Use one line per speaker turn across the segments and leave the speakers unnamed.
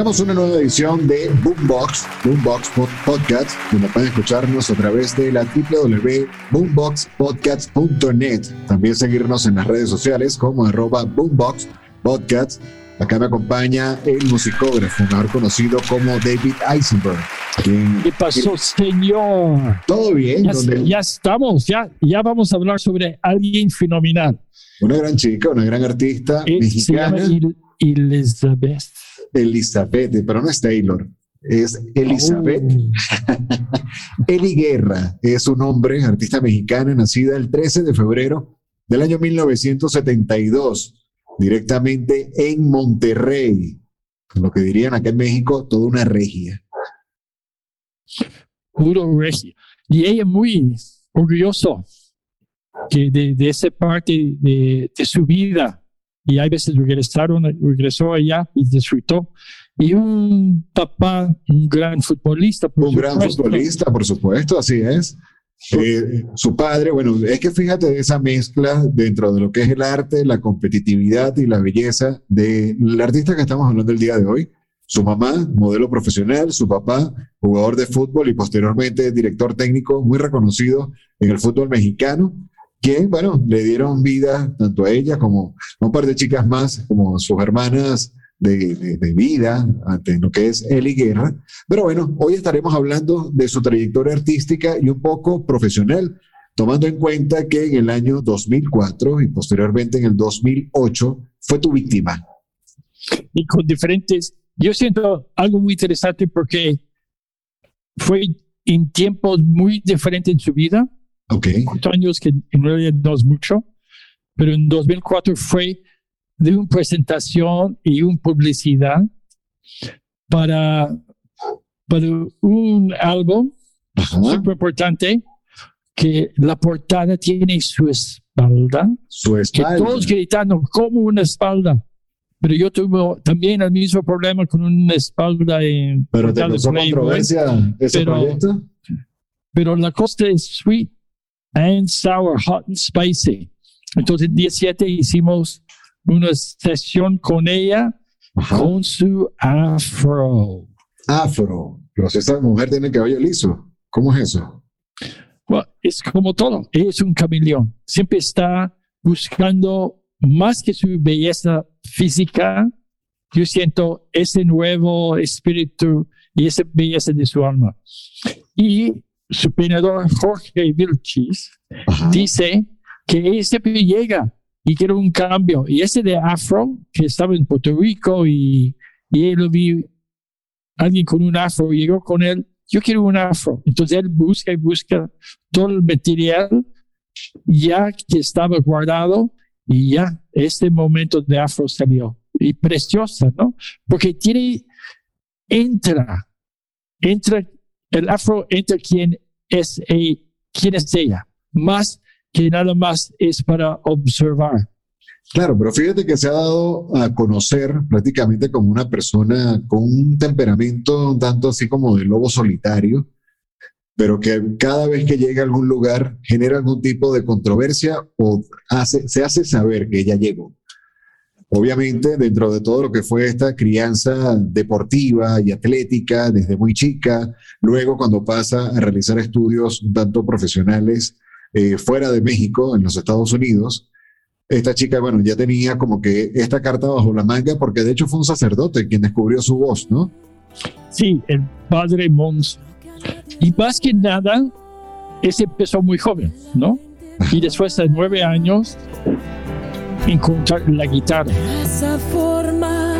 Llegamos a una nueva edición de Boombox, Boombox Pod- Podcast, donde pueden escucharnos a través de la www.boomboxpodcast.net. También seguirnos en las redes sociales como arroba Boombox Podcast. Acá me acompaña el musicógrafo, mejor conocido como David Eisenberg. quien-
¿Qué pasó, señor?
Todo bien,
Ya,
donde
ya estamos, ya, ya vamos a hablar sobre alguien fenomenal.
una gran chica, una gran artista
Eh, se llama
mexicana,
Il- Elizabeth.
Elizabeth, pero no es Taylor, es Elizabeth.
Oh,
Eli Guerra es un hombre, artista mexicana, nacida el 13 de febrero del año 1972, directamente en Monterrey. Lo que dirían acá en México, toda una regia.
puro regio. Y ella muy orgulloso que de, de esa parte de, de su vida. Y hay veces regresaron, regresó allá y disfrutó. Y un papá, un gran futbolista. por
Un gran
supuesto.
futbolista, por supuesto, así es. Eh, su padre, bueno, es que fíjate de esa mezcla dentro de lo que es el arte, la competitividad y la belleza del artista que estamos hablando el día de hoy. Su mamá, modelo profesional, su papá, jugador de fútbol y posteriormente director técnico muy reconocido en el fútbol mexicano, que, bueno, le dieron vida tanto a ella como a un par de chicas más, como sus hermanas de, de- de vida, ante lo que es Eli Guerra. Pero bueno, hoy estaremos hablando de su trayectoria artística y un poco profesional, tomando en cuenta que en el año 2004 y posteriormente en el 2008 fue tu víctima.
y con diferentes. Yo siento algo muy interesante porque fue en tiempos muy diferentes en su vida,
Ok,
cuatro años que en realidad no es mucho, pero en 2004 fue de una presentación y una publicidad para, para un álbum súper importante que la portada tiene su espalda
su
que
espalda.
todos gritando como una espalda. Pero yo tuve también el mismo problema con una espalda en
Pero te causó controversia ese
Pero-
proyecto.
Pero la costa es sweet and sour, hot and spicy. Entonces, el día 7 hicimos una sesión con ella
Ajá.
con su afro.
Afro. Pero si esa mujer tiene cabello liso, ¿cómo es eso?
Bueno, es como todo, es un camaleón. Siempre está buscando más que su belleza física. Yo siento ese nuevo espíritu y esa belleza de su alma. Y su Jorge Vilchis
Ajá.
dice que siempre llega y quiere un cambio. Y ese de afro, que estaba en Puerto Rico y, y él lo vi, alguien con un afro, llegó con él, yo quiero un afro. Entonces él busca y busca todo el material ya que estaba guardado y ya este momento de afro salió. Y preciosa, ¿no? Porque tiene, entra, entra, el afro entra quien es, e- quién es ella, más que nada más es para observar.
Claro, pero fíjate que se ha dado a conocer prácticamente como una persona con un temperamento tanto así como de lobo solitario, pero que cada vez que llega a algún lugar genera algún tipo de controversia o se hace saber que ella llegó. Obviamente, dentro de todo lo que fue esta crianza deportiva y atlética desde muy chica, luego cuando pasa a realizar estudios tanto profesionales eh, fuera de México, en los Estados Unidos, esta chica, bueno, ya tenía como que esta carta bajo la manga, porque de hecho fue un sacerdote quien descubrió su voz, ¿no?
Sí, el padre Mons. Y más que nada, ese empezó muy joven, ¿no? Y después de nueve años, encontrar la guitarra.
Esa forma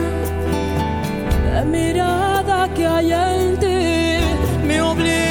de mirada que hay en ti me obligó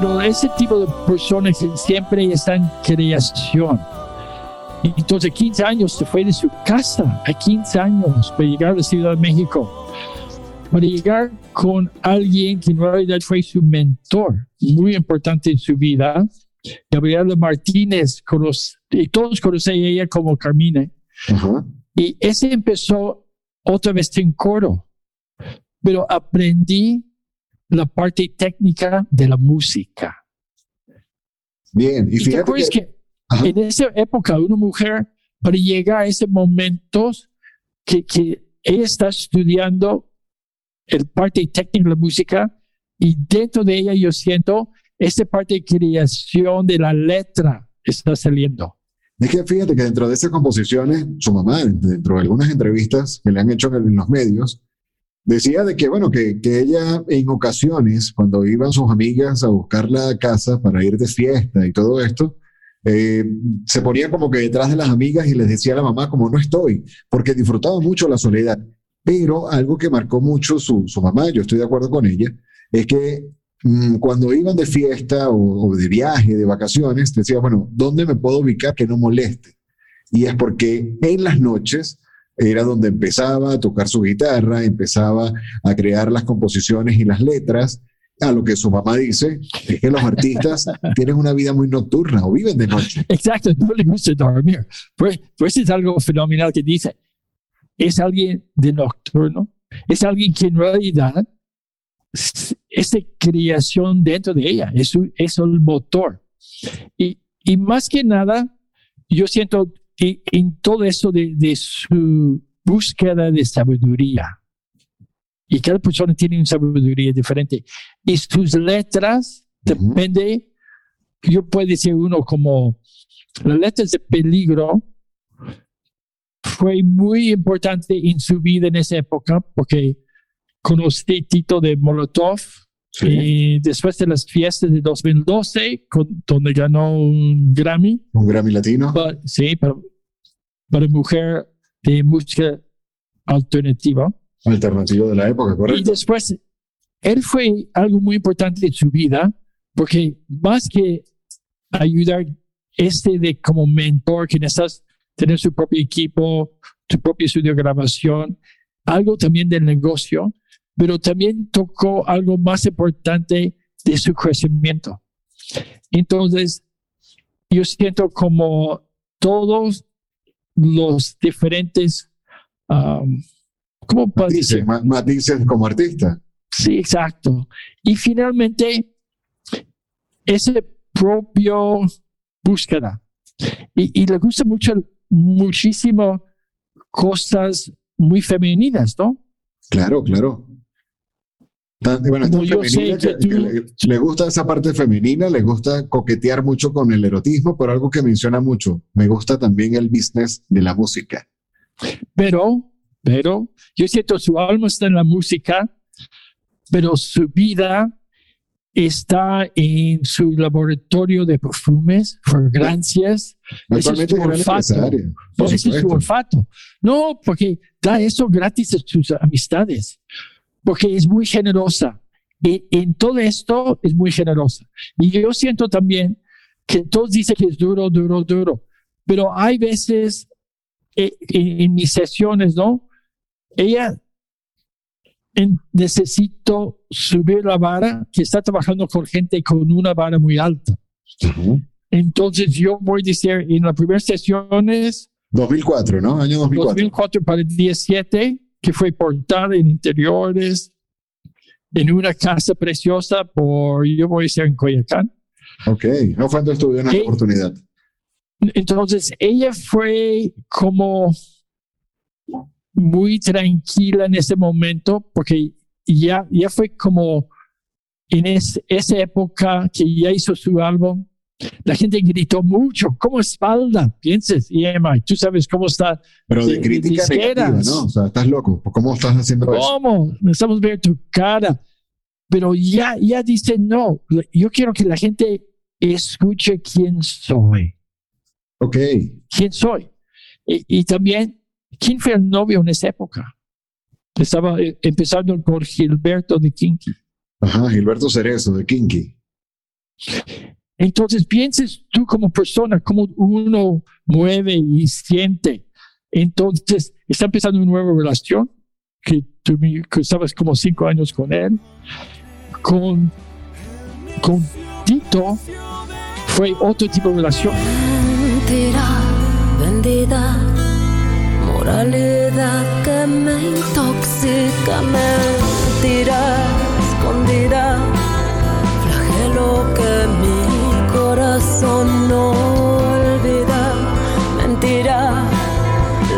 Pero ese tipo de personas siempre está en creación. Entonces, 15 años se fue de su casa, a 15 años, para llegar a la Ciudad de México. Para llegar con alguien que en realidad fue su mentor, muy importante en su vida, Gabriela Martínez, y todos conocen a ella como Carmina.
Ajá.
Y ese empezó otra vez en coro, pero aprendí la parte técnica de la música.
Bien, y
¿Y te
fíjate
acuerdas
que,
que, en esa época una mujer, para llegar a ese momento que, que ella está estudiando el parte técnica de la música y dentro de ella yo siento esa parte de creación de la letra está saliendo.
es que fíjate que dentro de esas composiciones, su mamá, dentro de algunas entrevistas que le han hecho en los medios, decía de que, bueno, que, que ella en ocasiones, cuando iban sus amigas a buscarla a casa para ir de fiesta y todo esto, eh, se ponía como que detrás de las amigas y les decía a la mamá como no estoy, porque disfrutaba mucho la soledad. Pero algo que marcó mucho su, su mamá, yo estoy de acuerdo con ella, es que mm, cuando iban de fiesta o, o de viaje, de vacaciones, decía, bueno, ¿dónde me puedo ubicar que no moleste? Y es porque en las noches era donde empezaba a tocar su guitarra, empezaba a crear las composiciones y las letras. A lo que su mamá dice es que los artistas tienen una vida muy nocturna o viven de noche.
Exacto, no le gusta dormir. Pues, pues es algo fenomenal que dice. Es alguien de nocturno, es alguien que en realidad esa creación dentro de ella es, es el motor. Y, y más que nada, yo siento que en todo eso de, de su búsqueda de sabiduría. Y cada persona tiene una sabiduría diferente. Y sus letras
Ujú.
depende, yo puedo decir uno como las letras de peligro fue muy importante en su vida en esa época porque conocí Tito de Molotov y después de las fiestas de 2012 con- donde ganó un Grammy
Un Grammy Latino.
pa- sí para, para mujer de música alternativa
alternativo de la época,
y
¿correcto?
después, él fue algo muy importante en su vida, porque más que ayudar este de como mentor, que necesitas tener su propio equipo, tu propio estudio de grabación, algo también del negocio, pero también tocó algo más importante de su crecimiento. Entonces, yo siento como todos los diferentes, um, ¿cómo?
Matices, ma- matices como artista.
Sí, exacto. Y finalmente, ese propio búsqueda. Y, y le gusta mucho, muchísimo cosas muy femeninas, ¿no?
Claro, claro. Bueno,
yo sé que
que-
tú-
le, le gusta esa parte femenina, le gusta coquetear mucho con el erotismo, pero algo que menciona mucho, me gusta también el business de la música.
Pero, pero, yo siento su alma está en la música, pero su vida está en su laboratorio de perfumes, fragancias. Ese es su olfato. Ese es su olfato. No, porque da eso gratis a sus amistades. Porque es muy generosa. Y en todo esto es muy generosa. Y yo siento también que todos dicen que es duro, duro, duro. Pero hay veces eh, en, en mis sesiones, ¿no? Ella en- necesito subir la vara, que está trabajando con gente con una vara muy alta.
Ujú.
Entonces yo voy a decir, en las primeras sesiones,
2004, ¿no? Año 2004.
2004 para el 17, que fue portada en interiores, en una casa preciosa por, yo voy a decir en Coyacán.
Ok, no fue tu estudio en esta
Sí.
oportunidad.
Entonces, ella fue como muy tranquila en ese momento porque ya, ya fue como en es- esa época que ya hizo su álbum. La gente gritó mucho, como espalda, pienses, EMI, tú sabes cómo está,
Pero de
de-
crítica negativa, ¿no? O sea, estás loco. ¿Cómo estás haciendo eso?
¿cómo? Necesitamos ver tu cara. Pero ya, ya dice, no, yo quiero que la gente escuche quién soy.
Ok.
quién soy. Y, y también, quién fue el novio en esa época. Estaba eh, empezando por Gilberto de Kinky.
Ajá, Gilberto Cerezo de Kinky.
Entonces, pienses tú como persona, cómo uno mueve y siente. Entonces, está empezando una nueva relación, que tú que estabas como cinco años con él. Con, con Tito fue otro tipo de relación.
Mentira vendida, moralidad que me intoxica, mentira escondida, flagelo que mi corazón no olvida, mentira,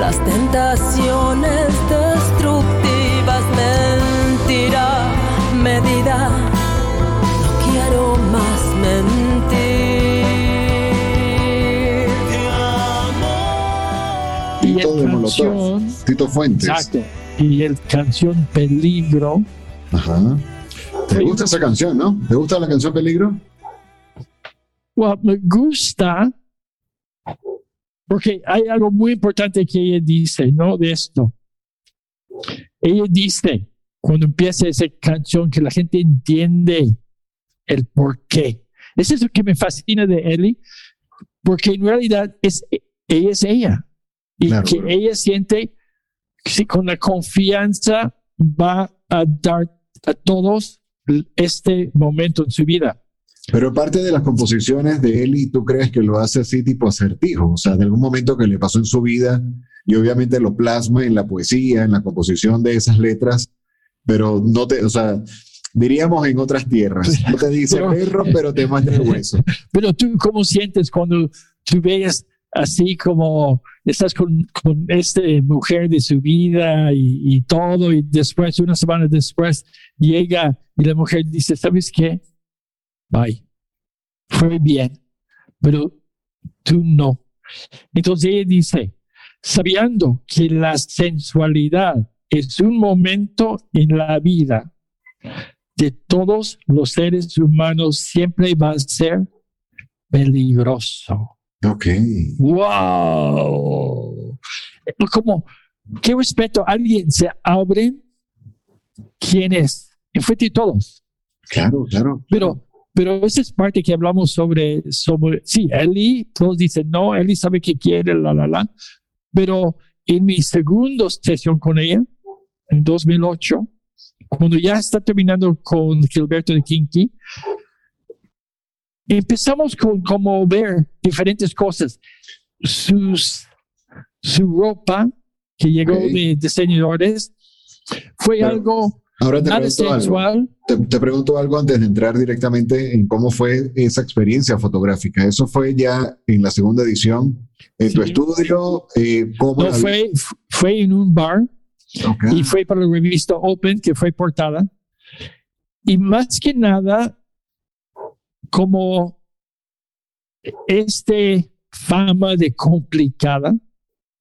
las tentaciones destructivas, mentira, medida, no quiero más mentir.
Y
Tito de
el
Molotov.
canción,
Tito Fuentes.
exacto, y el canción Peligro.
Ajá. ¿Te gusta esa canción, no? ¿Te gusta la canción Peligro?
Well, me gusta porque hay algo muy importante que ella dice, ¿no? De esto. Ella dice, cuando empieza esa canción, que la gente entiende el por qué. Eso es lo que me fascina de Ellie, porque en realidad es, ella es ella. Y
Claro.
que ella siente que con la confianza va a dar a todos este momento en su vida.
Pero parte de las composiciones de Eli, ¿tú crees que lo hace así tipo acertijo? O sea, de algún momento que le pasó en su vida y obviamente lo plasma en la poesía, en la composición de esas letras, pero no te, o sea, diríamos en otras tierras. No te dice
Pero-
perro, pero te muestra el hueso.
Pero tú, ¿cómo sientes cuando tú ves así como estás con, con esta mujer de su vida y, y todo, y después, una semana después, llega y la mujer dice, ¿sabes qué? Bye. Fue bien, pero tú no. Entonces ella dice, sabiendo que la sensualidad es un momento en la vida de todos los seres humanos, siempre va a ser peligroso.
Ok.
¡Wow! Como, qué respeto, alguien se abre, ¿quién es? Enfrente de todos.
Claro, claro.
Pero, pero esa es parte que hablamos sobre, sobre, sí, Eli, todos dicen, no, Eli sabe que quiere, la, la, la. Pero en mi segunda sesión con ella, en 2008, cuando ya está terminando con Gilberto de Kinky, empezamos con como ver diferentes cosas. Sus, su ropa que llegó
Ok.
de diseñadores fue
Pero-
algo
Ahora te pregunto algo. Te, te pregunto algo antes de entrar directamente en cómo fue esa experiencia fotográfica. ¿Eso fue ya en la segunda edición? ¿En tu
Sí.
estudio? Eh, ¿Cómo
No, fue, fue en un bar
vi? Ok.
y fue para la revista Open, que fue portada. Y más que nada, como este fama de complicada.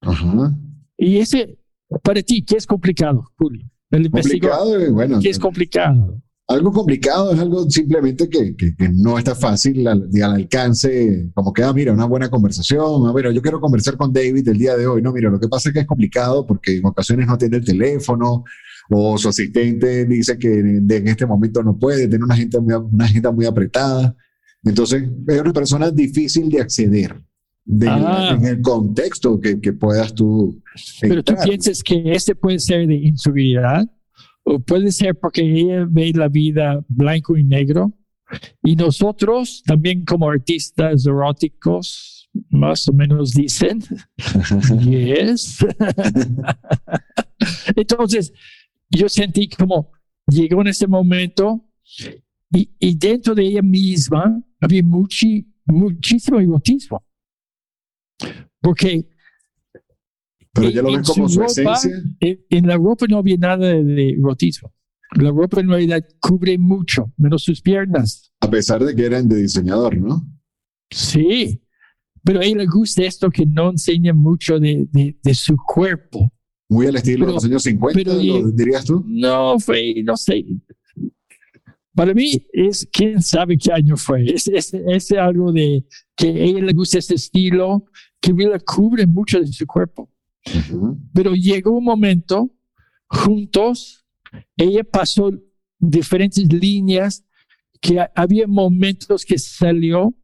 Ajá.
Y ese, para ti, ¿qué es complicado, Julio? El
Complicado, eh, bueno,
¿qué es complicado?
algo complicado es algo simplemente que, que- que no está fácil al, al alcance, como que, ah, mira, una buena conversación, ah, mira, yo quiero conversar con David el día de hoy, no, mira, lo que pasa es que es complicado porque en ocasiones no atiende el teléfono o su asistente dice que en, en este momento no puede, tiene una agenda muy, una agenda muy apretada, entonces es una persona difícil de acceder. De-
Ah.
en el contexto que, que puedas tú
Pero tú
entrar.
piensas que este puede ser de inseguridad o puede ser porque ella ve la vida blanco y negro y nosotros también como artistas eróticos más o menos dicen yes entonces yo sentí como llegó en ese momento y, y dentro de ella misma había muchi- muchísimo erotismo Porque
Pero ya lo ven
en
como
su
su
ropa,
esencia.
en, en la ropa no había nada de, de erotismo. La ropa en realidad cubre mucho, menos sus piernas.
A pesar de que eran de diseñador, ¿no?
Sí, pero a él le gusta esto que no enseña mucho de, de, de su cuerpo.
Muy al estilo de
Pero-
los años 50,
pero
¿lo dirías tú?
No fue, no sé. Para mí es quién sabe qué año fue. Es, es, es algo de que a ella le gusta ese estilo que le cubre mucho de su cuerpo. Pero llegó un momento juntos, ella pasó diferentes líneas que ha- había momentos que salió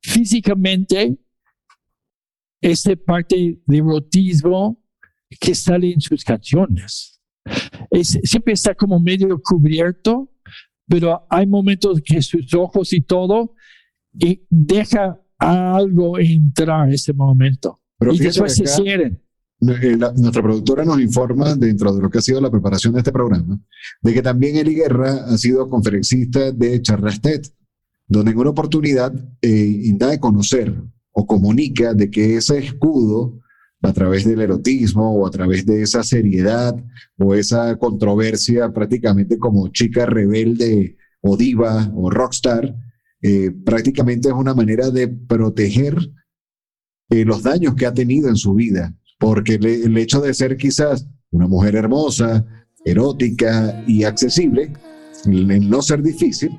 físicamente esa parte de erotismo que sale en sus canciones. Es, siempre está como medio cubierto, pero hay momentos que sus ojos y todo y deja algo entrar ese momento.
Pero
y después se cierran.
Eh, la- nuestra productora nos informa, dentro de lo que ha sido la preparación de este programa, de que también Eli Guerra ha sido conferencista de Charlas TED, donde en una oportunidad eh, da a conocer o comunica de que ese escudo, a través del erotismo o a través de esa seriedad o esa controversia prácticamente como chica rebelde o diva o rockstar, eh, prácticamente es una manera de proteger eh, los daños que ha tenido en su vida, porque le- el hecho de ser quizás una mujer hermosa, erótica y accesible, el no ser difícil,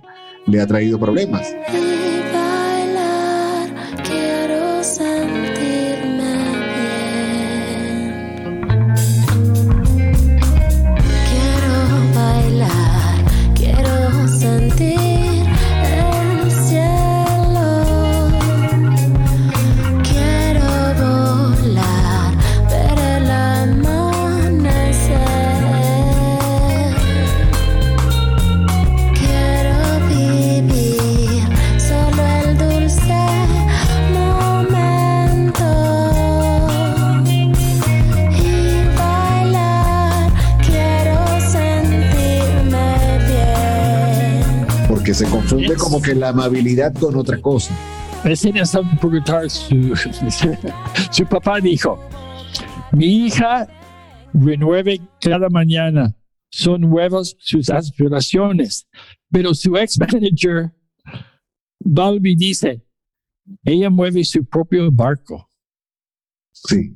le ha traído problemas. Confunde
Yes.
como que la amabilidad con otra cosa.
Enseñas a preguntar su, su papá dijo, mi hija renueve cada mañana, son nuevas sus aspiraciones, pero su ex manager, Balbi, dice, ella mueve su propio barco.
Sí,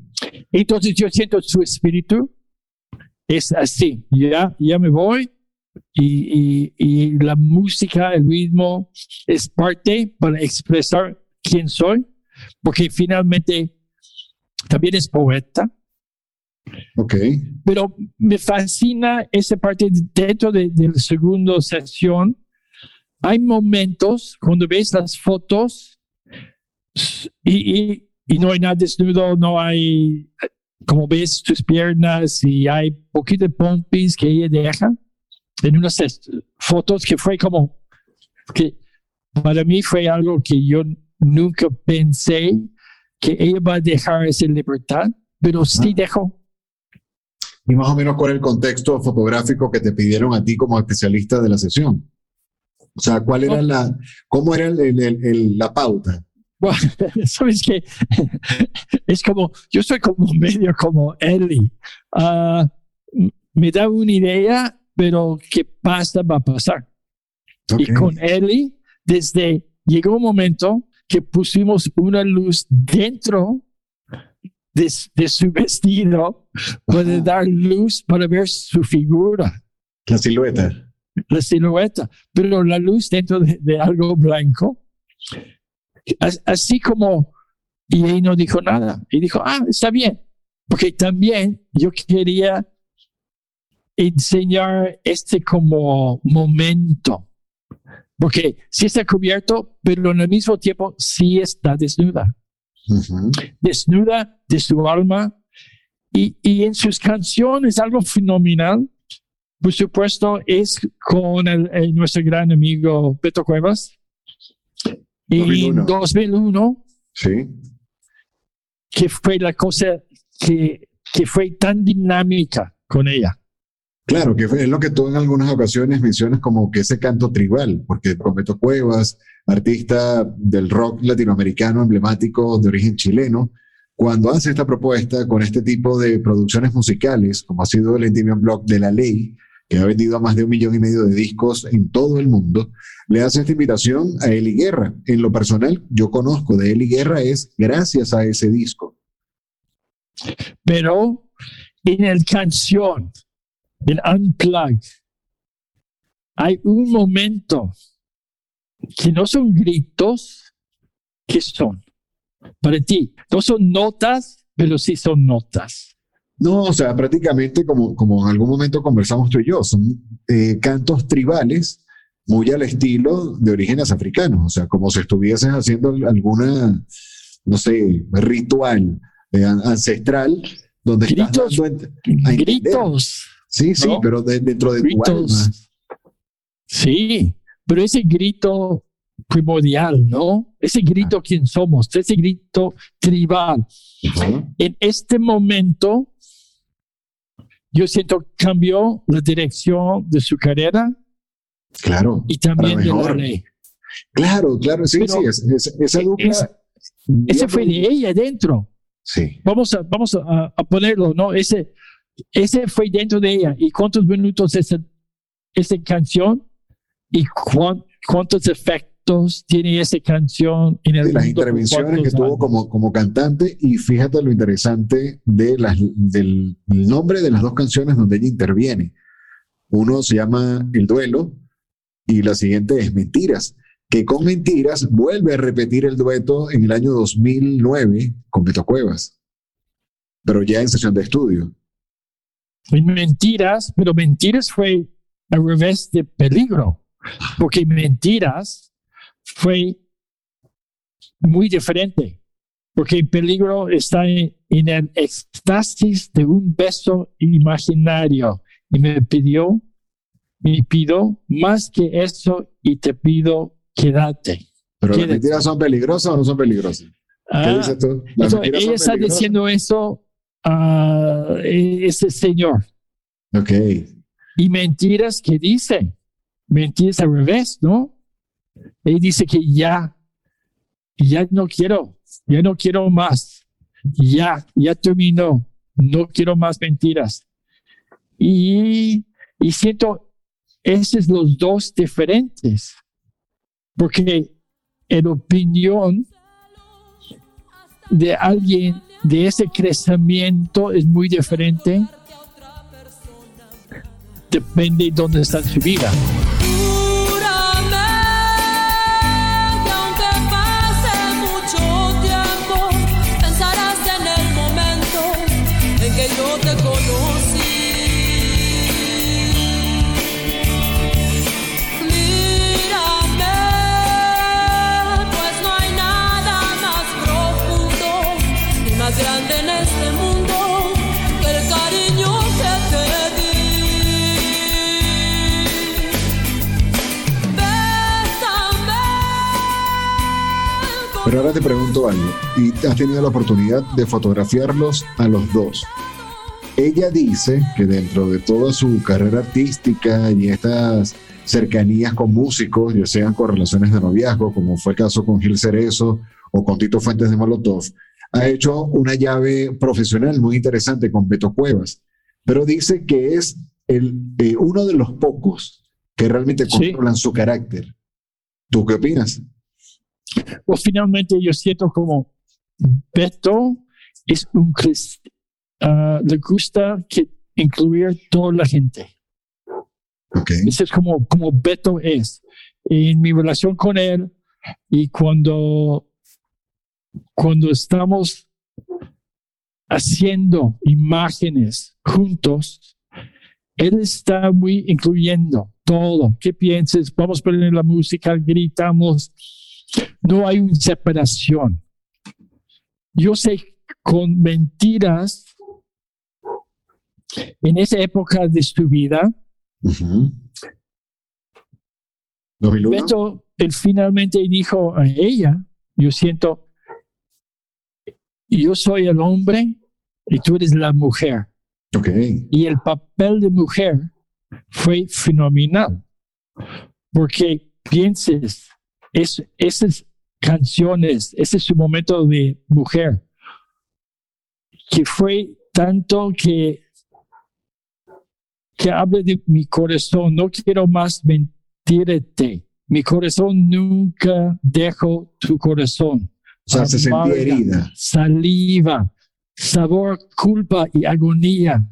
Entonces yo siento su espíritu es así, ya, ya me voy y, y- y la música, el ritmo es parte para expresar quién soy, porque finalmente también es poeta,
ok.
pero me fascina esa parte dentro de, de la segunda sesión. Hay momentos cuando ves las fotos y, y- y no hay nada desnudo, no hay, como ves sus piernas y hay poquito de pompis que ella deja en unas fotos que fue como, que para mí fue algo que yo nunca pensé que ella va a dejar esa libertad, pero sí dejó.
Y más o menos cuál es el contexto fotográfico que te pidieron a ti como especialista de la sesión. O sea, ¿cuál era la, cómo era el- el- el- la pauta?
Bueno, sabes que es como, yo soy como medio como Ellie. M- me da una idea, pero qué pasa va a pasar. Y
Ok.
con Ellie, desde llegó un momento que pusimos una luz dentro de, de su vestido para dar luz para ver su figura,
La silueta.
la silueta, pero la luz dentro de, de algo blanco. As- Así como, y él no dijo nada, y dijo, ah, está bien, porque también yo quería enseñar este como momento, porque sí está cubierto, pero al mismo tiempo sí está desnuda, desnuda de su alma, y, y en sus canciones algo fenomenal, por supuesto, es con el- el- nuestro gran amigo Beto Cuevas. En
2001.
2001,
Sí.
que fue la cosa que, que fue tan dinámica con ella.
Claro, que es lo que tú en algunas ocasiones mencionas como que ese canto tribal, porque Prometo Cuevas, artista del rock latinoamericano emblemático de origen chileno, cuando hace esta propuesta con este tipo de producciones musicales, como ha sido el Endymion Block de la ley, que ha vendido a más de un millón y medio de discos en todo el mundo, le hace esta invitación a Eli Guerra. En lo personal, yo conozco de Eli Guerra es gracias a ese disco.
Pero en el canción, en Unplugged, hay un momento que no son gritos, que son para ti. No son notas, pero sí son notas.
No, o sea, prácticamente como, como en algún momento conversamos tú y yo, son eh, cantos tribales muy al estilo de orígenes africanos, o sea, como si estuvieses haciendo alguna, no sé, ritual eh, an- ancestral donde estás
Gritos,
dando
gritos.
Sí, sí,
¿no?
pero de- dentro de tu
Gritos.
alma.
Sí, pero ese grito primordial, ¿no? Ese grito quién somos, ese grito tribal.
Ajá.
En este momento, yo siento que cambió la dirección de su carrera
Claro,
y también de la ley.
claro, claro, sí,
Pero
sí, es- es- esa
es- Ese fue de ella dentro.
Sí,
Vamos a, vamos a, a ponerlo, ¿no? Ese, ese fue dentro de ella. ¿Y cuántos minutos esa, esa canción? ¿Y cuán- cuántos efectos tiene esa canción en el
de las
mundo
intervenciones que tuvo como, como cantante y fíjate lo interesante de las, del nombre de las dos canciones donde ella interviene. Uno se llama El Duelo y la siguiente es Mentiras, que con Mentiras vuelve a repetir el dueto en el año 2009 con Beto Cuevas, pero ya en sesión de estudio.
En mentiras, pero mentiras fue al revés de peligro, porque mentiras fue muy diferente, porque el peligro está en, en el éxtasis de un beso imaginario y me pidió, me pidió más que eso y te pido quédate.
Pero las mentiras son peligrosas o no son peligrosas. ¿Qué
Ah,
dices tú? ¿Las
entonces,
mentiras
ella está diciendo eso a ese señor.
Ok,
Y mentiras que dice, mentiras al revés, ¿no? Él dice que ya, ya no quiero, ya no quiero más, ya, ya terminó, no quiero más mentiras. Y, y siento, esos los dos diferentes, porque en opinión de alguien de ese crecimiento es muy diferente depende de dónde está su vida.
Grande en este mundo el cariño que te di.
Pero ahora te pregunto algo, y has tenido la oportunidad de fotografiarlos a los dos. Ella dice que dentro de toda su carrera artística y estas cercanías con músicos, ya sean con relaciones de noviazgo, como fue el caso con Gil Cerezo o con Tito Fuentes de Molotov, ha hecho una llave profesional muy interesante con Beto Cuevas, pero dice que es el, eh, uno de los pocos que realmente
Sí.
controlan su carácter. ¿Tú qué opinas?
Pues finalmente yo siento como Beto es un cris- ah, le gusta que incluir toda la gente.
Ok,
Ese es como, como Beto es. En mi relación con él y cuando, cuando estamos haciendo imágenes juntos, él está muy incluyendo todo. ¿Qué pienses? Vamos a poner la música, gritamos. No hay una separación. Yo sé con mentiras en esa época de su vida,
Ujú. 2001.
Beto, él finalmente dijo a ella, yo siento, yo soy el hombre y tú eres la mujer.
Ok,
Y el papel de mujer fue fenomenal, porque pienses, es, esas canciones, ese es su momento de mujer. que fue tanto que que hable de mi corazón. No quiero más mentirte. Mi corazón nunca dejó tu corazón.
O sea, se sentía
Amarga,
herida.
Saliva, sabor, culpa y agonía.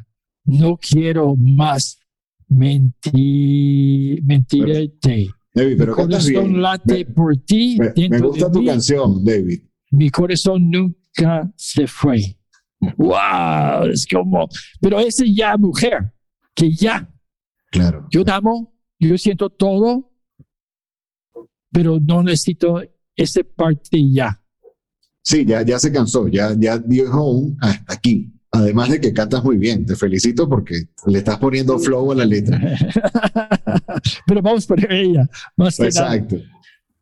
No quiero más mentir, mentirte.
David,
Mi
pero cantas
corazón
bien.
late
Me,
por ti
me- gusta tu
mí.
canción, David.
Mi corazón nunca se fue. Wow, es como, pero ese ya mujer, que ya,
Claro.
yo te amo, yo siento todo, pero no necesito esa parte ya.
Sí, ya, ya se cansó, ya, ya dijo un hasta aquí. Además de que cantas muy bien, te felicito porque le estás poniendo flow a la letra.
pero vamos por ella, más que nada.
Exacto.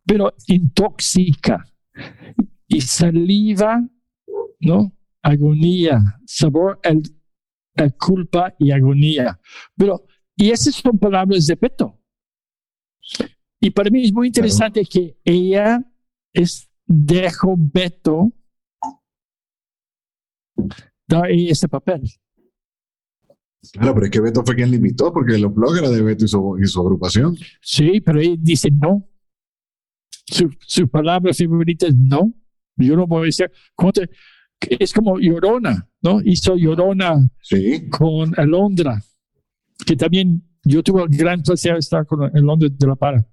pero intoxica y saliva, ¿no? Agonía, sabor, el, el culpa y agonía. Pero, y esas son palabras de Beto. Y para mí es muy interesante que ella es, dejó Beto ese papel.
Claro, pero es que Beto fue quien le invitó porque el blog era de Beto y su, y su agrupación.
Sí, pero ella dice no. Su, su palabra favorita es no. Yo no voy a decir. ¿cómo te- Es como Llorona, ¿no? Hizo Llorona
Sí.
con Alondra, que también yo tuve el gran placer de estar con Alondra de la Para.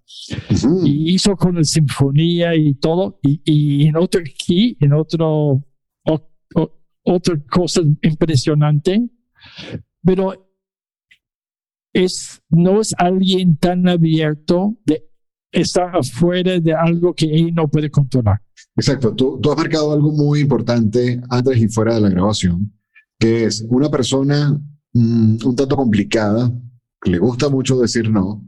Ujú.
Y hizo con la sinfonía y todo. Y, y en otro key, en otro, o- o- otra cosa impresionante. Pero es, no es alguien tan abierto de estar afuera de algo que él no puede controlar.
Exacto, tú, tú has marcado algo muy importante antes y fuera de la grabación, que es una persona mm, un tanto complicada, que le gusta mucho decir no,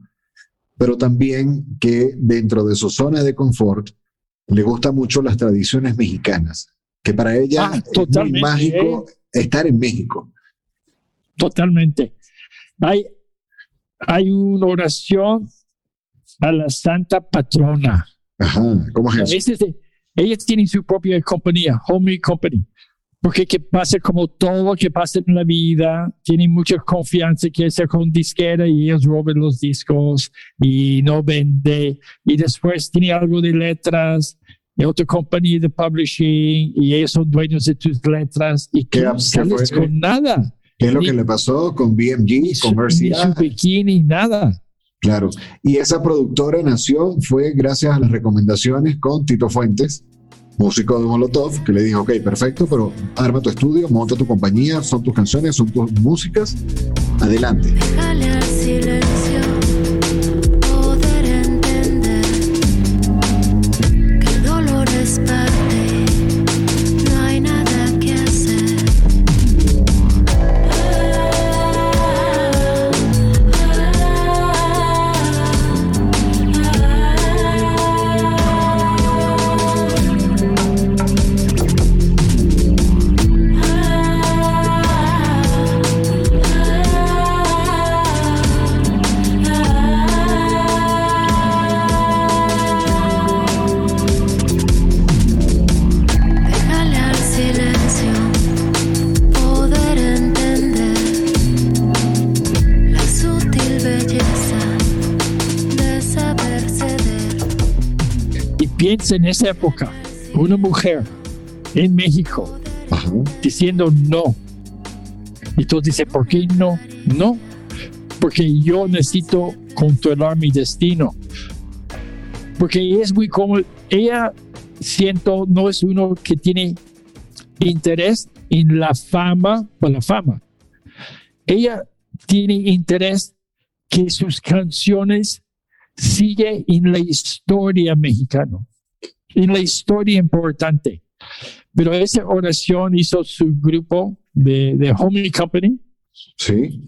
pero también que dentro de su zona de confort le gustan mucho las tradiciones mexicanas, que para ella
Ah,
es muy mágico estar en México.
Totalmente. Hay, hay una oración a la Santa Patrona.
Ajá, ¿cómo es eso?
eh, ellas tienen su propia compañía, Homey Company, porque que pasa como todo que pasa en la vida, tienen mucha confianza que hacer con disquera y ellos roban los discos y no vende y después tiene algo de letras y otra compañía de publishing y ellos son dueños de tus letras y
¿Qué-
tú no sales
fue?
con nada,
¿Qué es lo
ni-
que le pasó con BMG, con Mercy?
bikini, nada.
Claro. Y esa productora nació fue gracias a las recomendaciones con Tito Fuentes, músico de Molotov, que le dijo, ok, perfecto, pero arma tu estudio, monta tu compañía, son tus canciones, son tus músicas, adelante.
En esa época, una mujer en México
Ajá.
diciendo no. Y tú dices, ¿por qué no? No, porque yo necesito controlar mi destino. Porque es muy como, ella siento, no es uno que tiene interés en la fama por la fama. Ella tiene interés que sus canciones sigue en la historia mexicana, en la historia importante. Pero esa oración hizo su grupo de, de Homey Company.
Sí.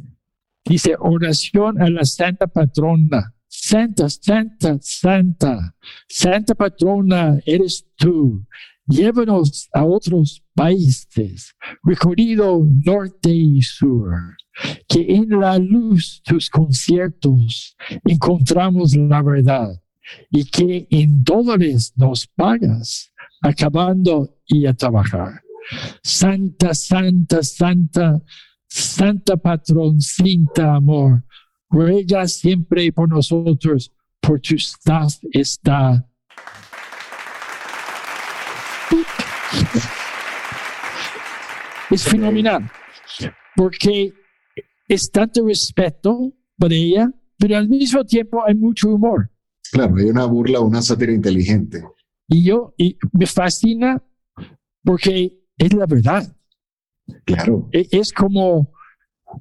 Dice oración a la Santa Patrona. Santa, Santa, Santa. Santa Patrona eres tú. Llévanos a otros países, recorrido norte y sur. Que en la luz tus conciertos encontramos la verdad y que en dólares nos pagas acabando y a trabajar. Santa, santa, santa, santa patroncita, amor, ruega siempre por nosotros, por tu staff está. Es fenomenal, porque es tanto respeto para ella, pero al mismo tiempo hay mucho humor.
Claro, hay una burla, una sátira inteligente.
Y yo, y me fascina porque es la verdad.
Claro.
E- Es como,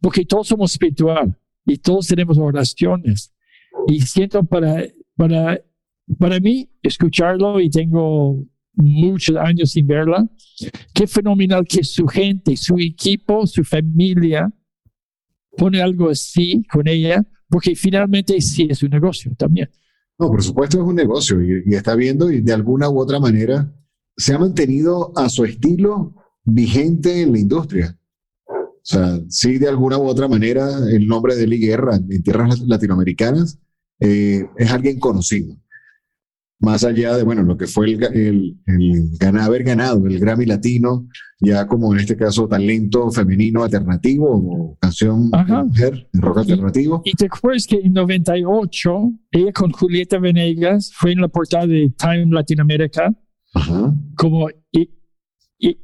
porque todos somos espiritual y todos tenemos oraciones. Y siento para, para, para mí, escucharlo y tengo muchos años sin verla, qué fenomenal que su gente, su equipo, su familia pone algo así con ella, porque finalmente sí es un negocio también.
No, por supuesto es un negocio y, está viendo y de alguna u otra manera se ha mantenido a su estilo vigente en la industria. O sea, sí, de alguna u otra manera, el nombre de Eli Guerra en tierras latinoamericanas eh, es alguien conocido. Más allá de, bueno, lo que fue el, el, el gana- haber ganado el Grammy Latino, ya como en este caso talento femenino alternativo o canción de
Ajá.
mujer, en rock
Y-
alternativo.
Y te acuerdas que en 98, ella con Julieta Venegas fue en la portada de Time Latinoamérica
Ajá.
como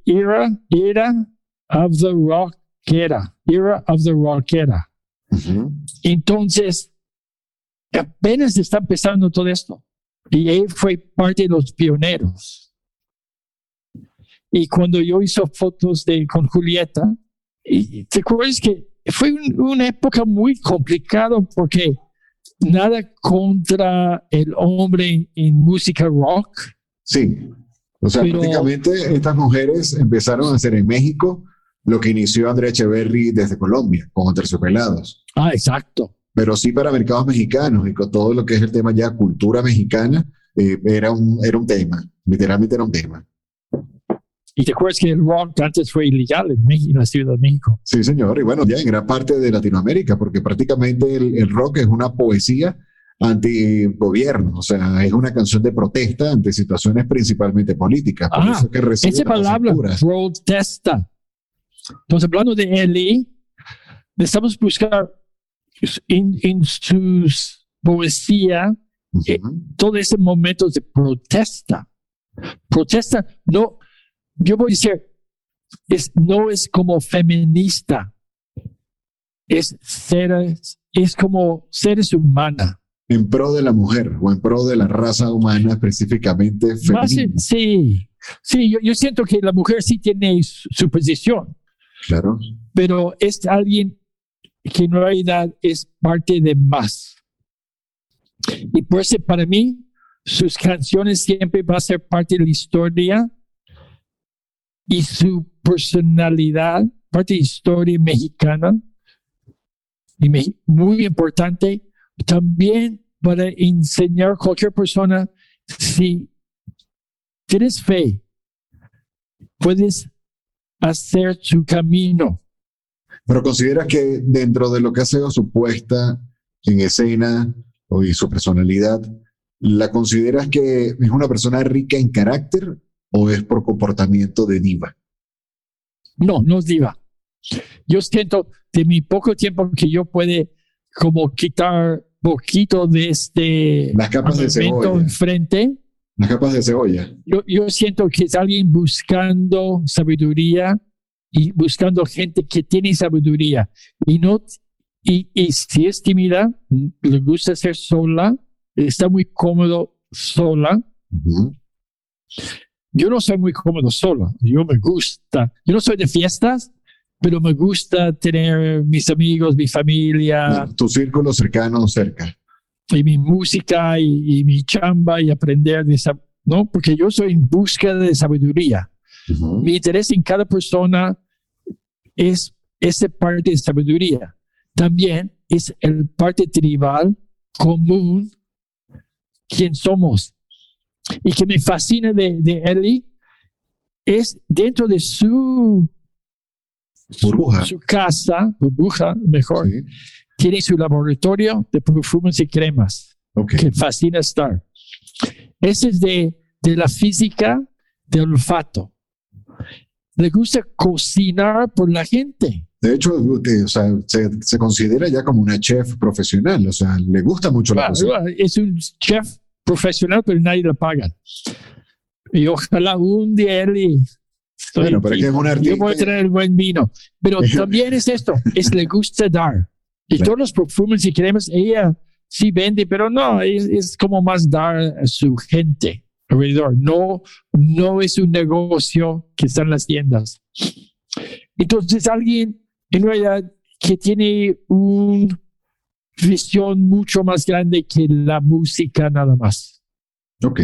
era, era of the rockera, era of the rockera.
Ujú.
Entonces, apenas está empezando todo esto. Y él fue parte de los pioneros. Y cuando yo hizo fotos de, con Julieta, y te acuerdas que fue un- una época muy complicada porque nada contra el hombre en música rock.
Sí. O sea,
Pero-
prácticamente estas mujeres empezaron a hacer en México lo que inició Andrea Echeverry desde Colombia, con Terciopelados.
Ah, exacto.
Pero sí para mercados mexicanos y con todo lo que es el tema ya cultura mexicana, eh, era, un, era un tema, literalmente era un tema.
Y te acuerdas que el rock antes fue ilegal en, México, en la Ciudad de México.
Sí, señor. Y bueno, ya en gran parte de Latinoamérica, porque prácticamente el, el rock es una poesía anti-gobierno, o sea, es una canción de protesta ante situaciones principalmente políticas. Por
Ah,
eso que
Esa palabra, protesta. Entonces, hablando de Eli, necesitamos buscar en, en sus poesía eh,
Ujú.
todo ese momento de protesta. Protesta, no, yo voy a decir, es, no es como feminista, es seres, es como seres humanos.
en pro de la mujer o en pro de la raza humana específicamente
Más,
femenina.
sí, sí, yo, yo siento que la mujer sí tiene su, su posición,
Claro.
pero es alguien que en realidad es parte de más. Y por eso para mí, sus canciones siempre van a ser parte de la historia y su personalidad, parte de la historia mexicana, y me- muy importante, también para enseñar a cualquier persona, si tienes fe, puedes hacer su camino.
Pero consideras que dentro de lo que ha sido su puesta en escena o y su personalidad, ¿la consideras que es una persona rica en carácter o es por comportamiento de diva?
No, no es diva. Yo siento de mi poco tiempo que yo puede como quitar poquito de este
Las capas de cebolla.
enfrente.
Las capas de cebolla.
Yo, yo siento que es alguien buscando sabiduría y buscando gente que tiene sabiduría y no y, y si es tímida, le gusta ser sola, está muy cómodo sola.
Ujú.
Yo no soy muy cómodo solo. Yo me gusta. Yo no soy de fiestas, pero me gusta tener mis amigos, mi familia
Tu círculo cercano cerca.
y mi música y, y mi chamba y aprender de esa, ¿no? Porque yo soy en busca de sabiduría.
Ujú.
Mi interés en cada persona es esa parte de sabiduría. También es el parte tribal común, quién somos. Y que me fascina de, de Ellie es dentro de su, su,
Burbuja.
su casa, burbuja, mejor,
Sí.
tiene su laboratorio de perfumes y cremas
Ok.
que fascina estar. Ese es de, de la física del olfato. Le gusta cocinar por la gente.
De hecho, o sea, se, se considera ya como una chef profesional, o sea, le gusta mucho la cocina.
es un chef profesional, pero nadie le paga. Y ojalá un día él y
Bueno, pero que es un
Yo
artista.
voy a traer buen vino. Pero también es esto, es le gusta dar. Y
Claro.
todos los perfumes y cremas, ella sí vende, pero no, es, es como más dar a su gente alrededor. No, no es un negocio que está en las tiendas. Entonces, alguien en realidad que tiene una visión mucho más grande que la música nada más.
Ok.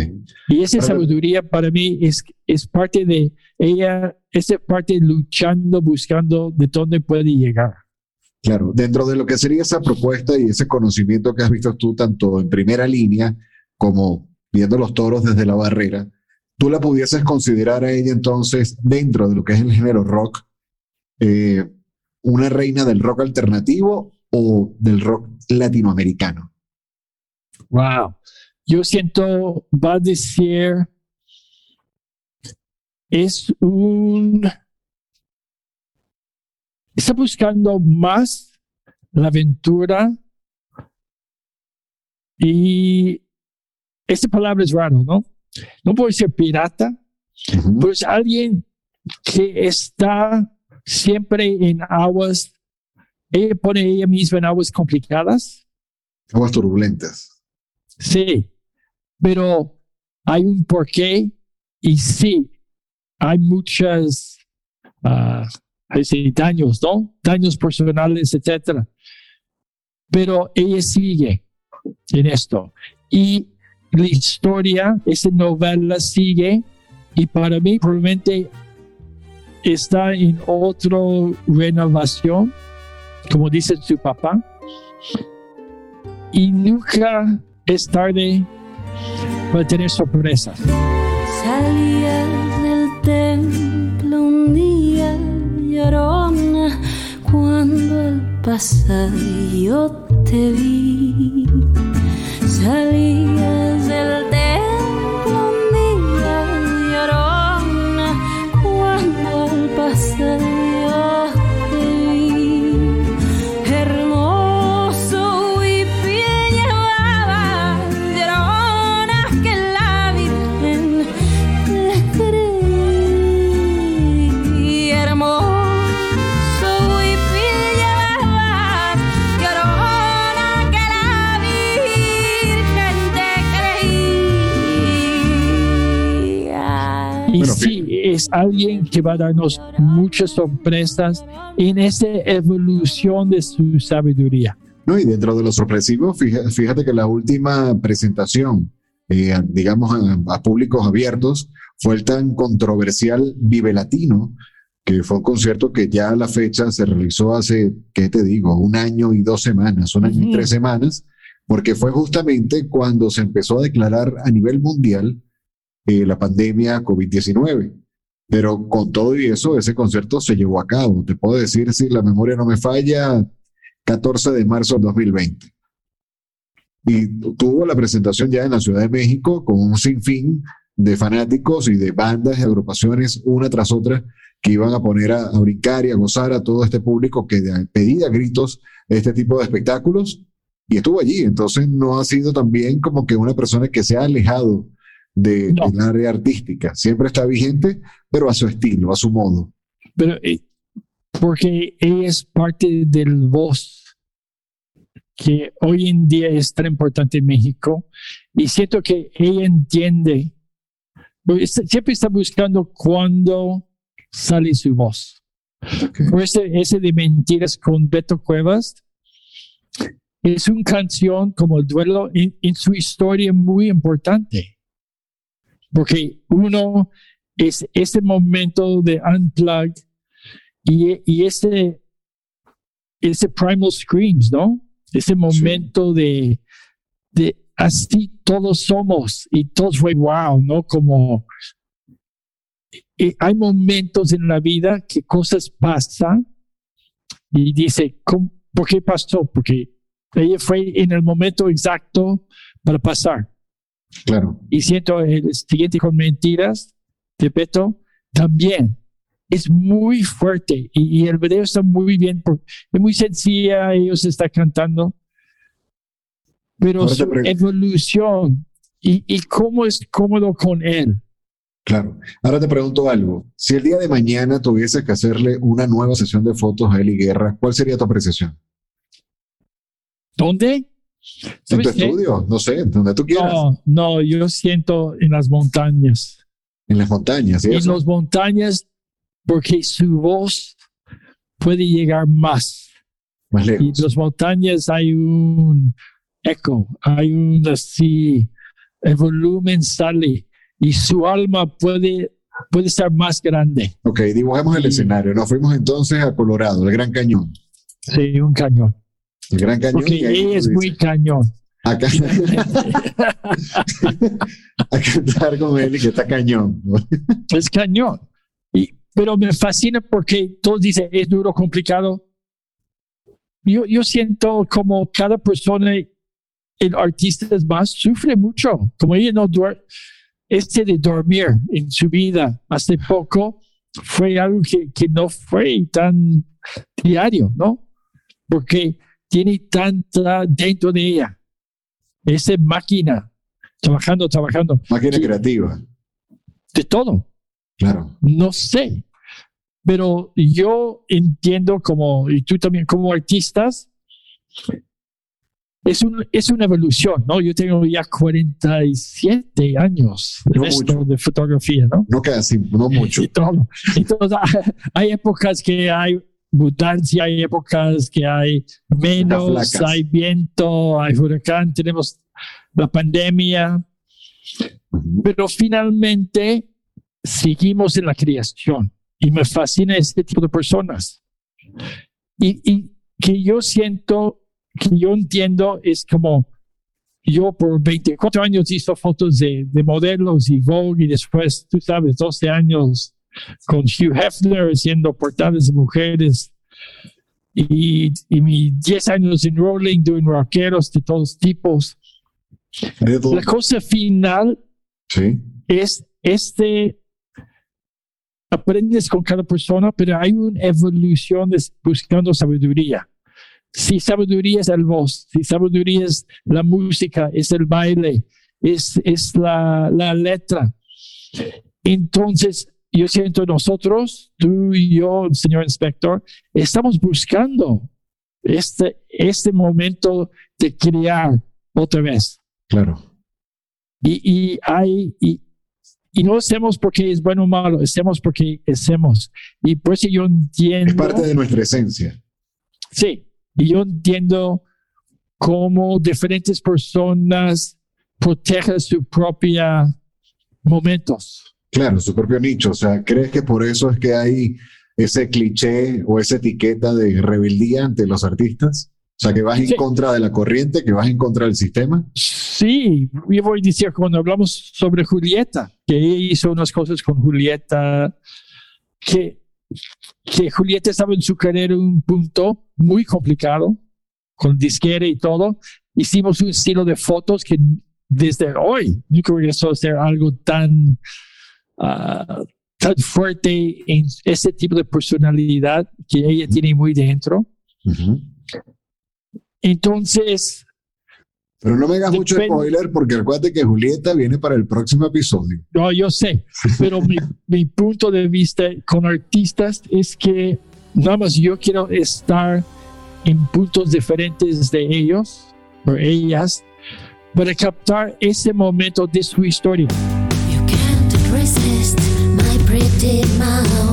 Y esa sabiduría para mí es, es parte de ella, esa parte luchando, buscando de dónde puede llegar.
Claro, dentro de lo que sería esa propuesta y ese conocimiento que has visto tú tanto en primera línea como viendo los toros desde la barrera, tú la pudieses considerar a ella entonces dentro de lo que es el género rock, eh, una reina del rock alternativo o del rock latinoamericano.
Wow. Yo siento, va decir, es un, está buscando más la aventura y esta palabra es raro, ¿no? No puedo decir pirata,
Ujú.
pero es alguien que está siempre en aguas, ella pone ella misma en aguas complicadas,
Aguas turbulentas.
sí, pero hay un porqué y sí, hay muchas sí, daños, ¿no? Daños personales, etcétera. Pero ella sigue en esto. Y la historia, esa novela sigue. Y para mí, probablemente está en otra renovación, como dice su papá. Y nunca es tarde para tener sorpresas.
Salías del templo un día llorona cuando al pasar yo te vi. Salías
es alguien que va a darnos muchas sorpresas en esa evolución de su sabiduría.
No, y dentro de lo sorpresivo, fíjate, fíjate que la última presentación, eh, digamos, a, a públicos abiertos, fue el tan controversial Vive Latino, que fue un concierto que ya a la fecha se realizó hace, ¿qué te digo? Un año y dos semanas, un año y tres semanas, porque fue justamente cuando se empezó a declarar a nivel mundial eh, la pandemia COVID-19. Pero con todo y eso, ese concierto se llevó a cabo. Te puedo decir, si la memoria no me falla, 14 de marzo del 2020. Y tu- tuvo la presentación ya en la Ciudad de México con un sinfín de fanáticos y de bandas y agrupaciones una tras otra que iban a poner a, a brincar y a gozar a todo este público que pedía gritos este tipo de espectáculos y estuvo allí. Entonces no ha sido también como que una persona que se ha alejado de,
No.
del área artística. Siempre está vigente, pero a su estilo, a su modo.
Pero eh, porque ella es parte del voz que hoy en día es tan importante en México y siento que ella entiende, está- siempre está buscando cuándo sale su voz. Por ese, ese de Mentiras con Beto Cuevas es una canción como el duelo en, en su historia muy importante. Porque uno es ese momento de unplug y, y ese, ese primal screams, ¿no? Ese momento de, de así todos somos y todos fue wow, ¿no? Como y hay momentos en la vida que cosas pasan y dice, ¿cómo- ¿por qué pasó? Porque ella fue en el momento exacto para pasar.
Claro.
Y siento el siguiente con mentiras de Beto también. es muy fuerte y, y el video está muy bien, es muy sencilla, ellos están cantando, pero su evolución y, y cómo es cómodo con él.
Claro. Ahora te pregunto algo. Si el día de mañana tuvieses que hacerle una nueva sesión de fotos a Eli Guerra, ¿cuál sería tu apreciación?
¿Dónde?
¿En tu estudio? No sé, donde tú quieras.
No, no, yo siento en las montañas.
En las montañas, ¿y
En las montañas, porque su voz puede llegar más.
Más
Y en
lejos.
las montañas hay un eco, hay un así, el volumen sale y su alma puede, puede estar más grande.
Ok, dibujemos el
Sí.
escenario. Nos fuimos entonces a Colorado, el Gran Cañón.
Sí, un cañón.
El Gran Cañón.
Porque
ahí
es muy cañón.
Acá. a cantar con él y que está cañón.
Es cañón. Y, pero me fascina porque todos dicen, es duro, complicado. Yo, yo siento como cada persona, el artista es más, sufre mucho. Como ella no duerme, este de dormir en su vida hace poco fue algo que, que no fue tan diario, ¿no? Porque tiene tanta dentro de ella. Esa máquina, trabajando, trabajando,
Máquina creativa.
de todo.
Claro.
No sé, pero yo entiendo como, y tú también como artistas, es, un, es una evolución, ¿no? Yo tengo ya 47 años
No
esto de fotografía, ¿no?
No casi, no mucho.
Y todo. Entonces, hay épocas que hay abundancia, hay épocas que hay menos, hay viento, hay huracán, tenemos la pandemia, pero finalmente seguimos en la creación y me fascina este tipo de personas. Y, y que yo siento, que yo entiendo es como yo por 24 años hizo fotos de, de modelos y Vogue y después, tú sabes, 12 años con Hugh Hefner haciendo portadas de mujeres y, y mis 10 años en Rolling, doing rockeros de todos tipos. La cosa final
Sí.
es este aprendes con cada persona, pero hay una evolución de buscando sabiduría. Si sabiduría es el voz, si sabiduría es la música, es el baile, es, es la, la letra. Entonces, yo siento nosotros, tú y yo, señor inspector, estamos buscando este, este momento de crear otra vez.
Claro.
Y, y hay, y, y no hacemos porque es bueno o malo, hacemos porque hacemos. Y por eso yo entiendo.
Es parte de nuestra esencia.
Sí, y yo entiendo cómo diferentes personas protegen su propia momentos.
Claro, su propio nicho. O sea, ¿crees que por eso es que hay ese cliché o esa etiqueta de rebeldía ante los artistas? O sea, que vas en
Sí.
contra de la corriente, que vas en contra del sistema.
Sí, yo voy a decir cuando hablamos sobre Julieta, que ella hizo unas cosas con Julieta, que, que Julieta estaba en su carrera en un punto muy complicado, con disquera y todo. Hicimos un estilo de fotos que desde hoy nunca regresó a ser algo tan, ah, tan fuerte en ese tipo de personalidad que ella tiene muy dentro. Entonces,
Pero no me hagas mucho spoiler porque acuérdate que Julieta viene para el próximo episodio.
No, yo sé, pero mi, mi punto de vista con artistas es que nada más yo quiero estar en puntos diferentes de ellos o ellas para captar ese momento de su historia.
You can't resist my pretty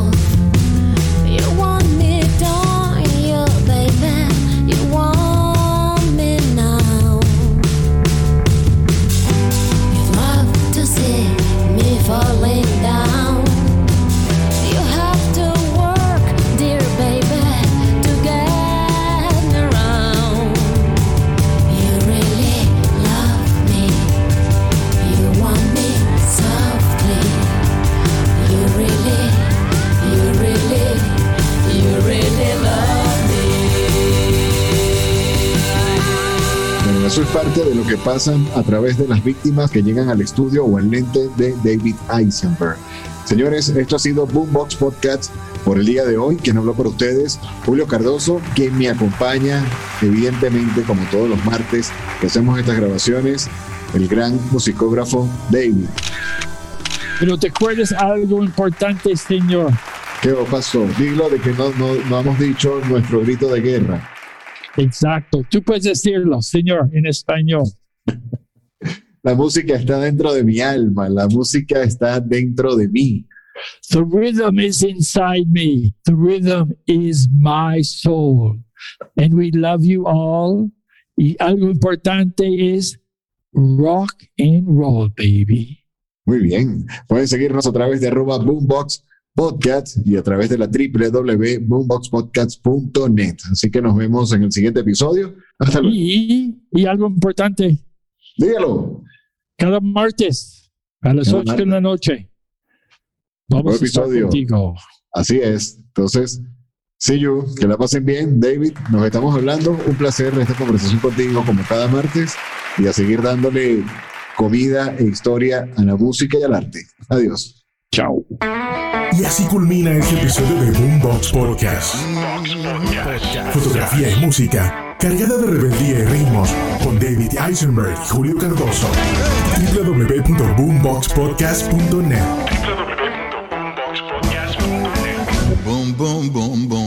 parte de lo que pasan a través de las víctimas que llegan al estudio o al lente de David Eisenberg. Señores, esto ha sido Boombox Podcast por el día de hoy. Quien habló por ustedes, Julio Cardoso, quien me acompaña, evidentemente, como todos los martes que hacemos estas grabaciones, el gran musicógrafo David.
Pero te acuerdas algo importante, señor.
¿Qué pasó? Dilo de que no, no, no hemos dicho nuestro grito de guerra.
Exacto. Tú puedes decirlo, señor, en español.
La música está dentro de mi alma, la música está dentro de mí.
The rhythm is inside me. The rhythm is my soul. And we love you all. Y algo importante es rock and roll, baby.
Muy bien. Pueden seguirnos a través de arroba boombox podcast y a través de la www.boomboxpodcast.net. Así que nos vemos en el siguiente episodio. Hasta luego.
Y, y algo importante,
Dígalo.
cada martes a las
Cada
8 de
martes.
la noche. Vamos a estar
episodio.
contigo.
Así es. Entonces, see you. Que la pasen bien. David, nos estamos hablando. Un placer esta conversación contigo como cada martes y a seguir dándole comida e historia a la música y al arte. Adiós.
Chao.
Y así culmina este episodio de Boombox Podcast. Fotografía y música cargada de rebeldía y ritmos con David Eisenberg y Julio Cardoso. www.boomboxpodcast.net
Boom, boom, boom,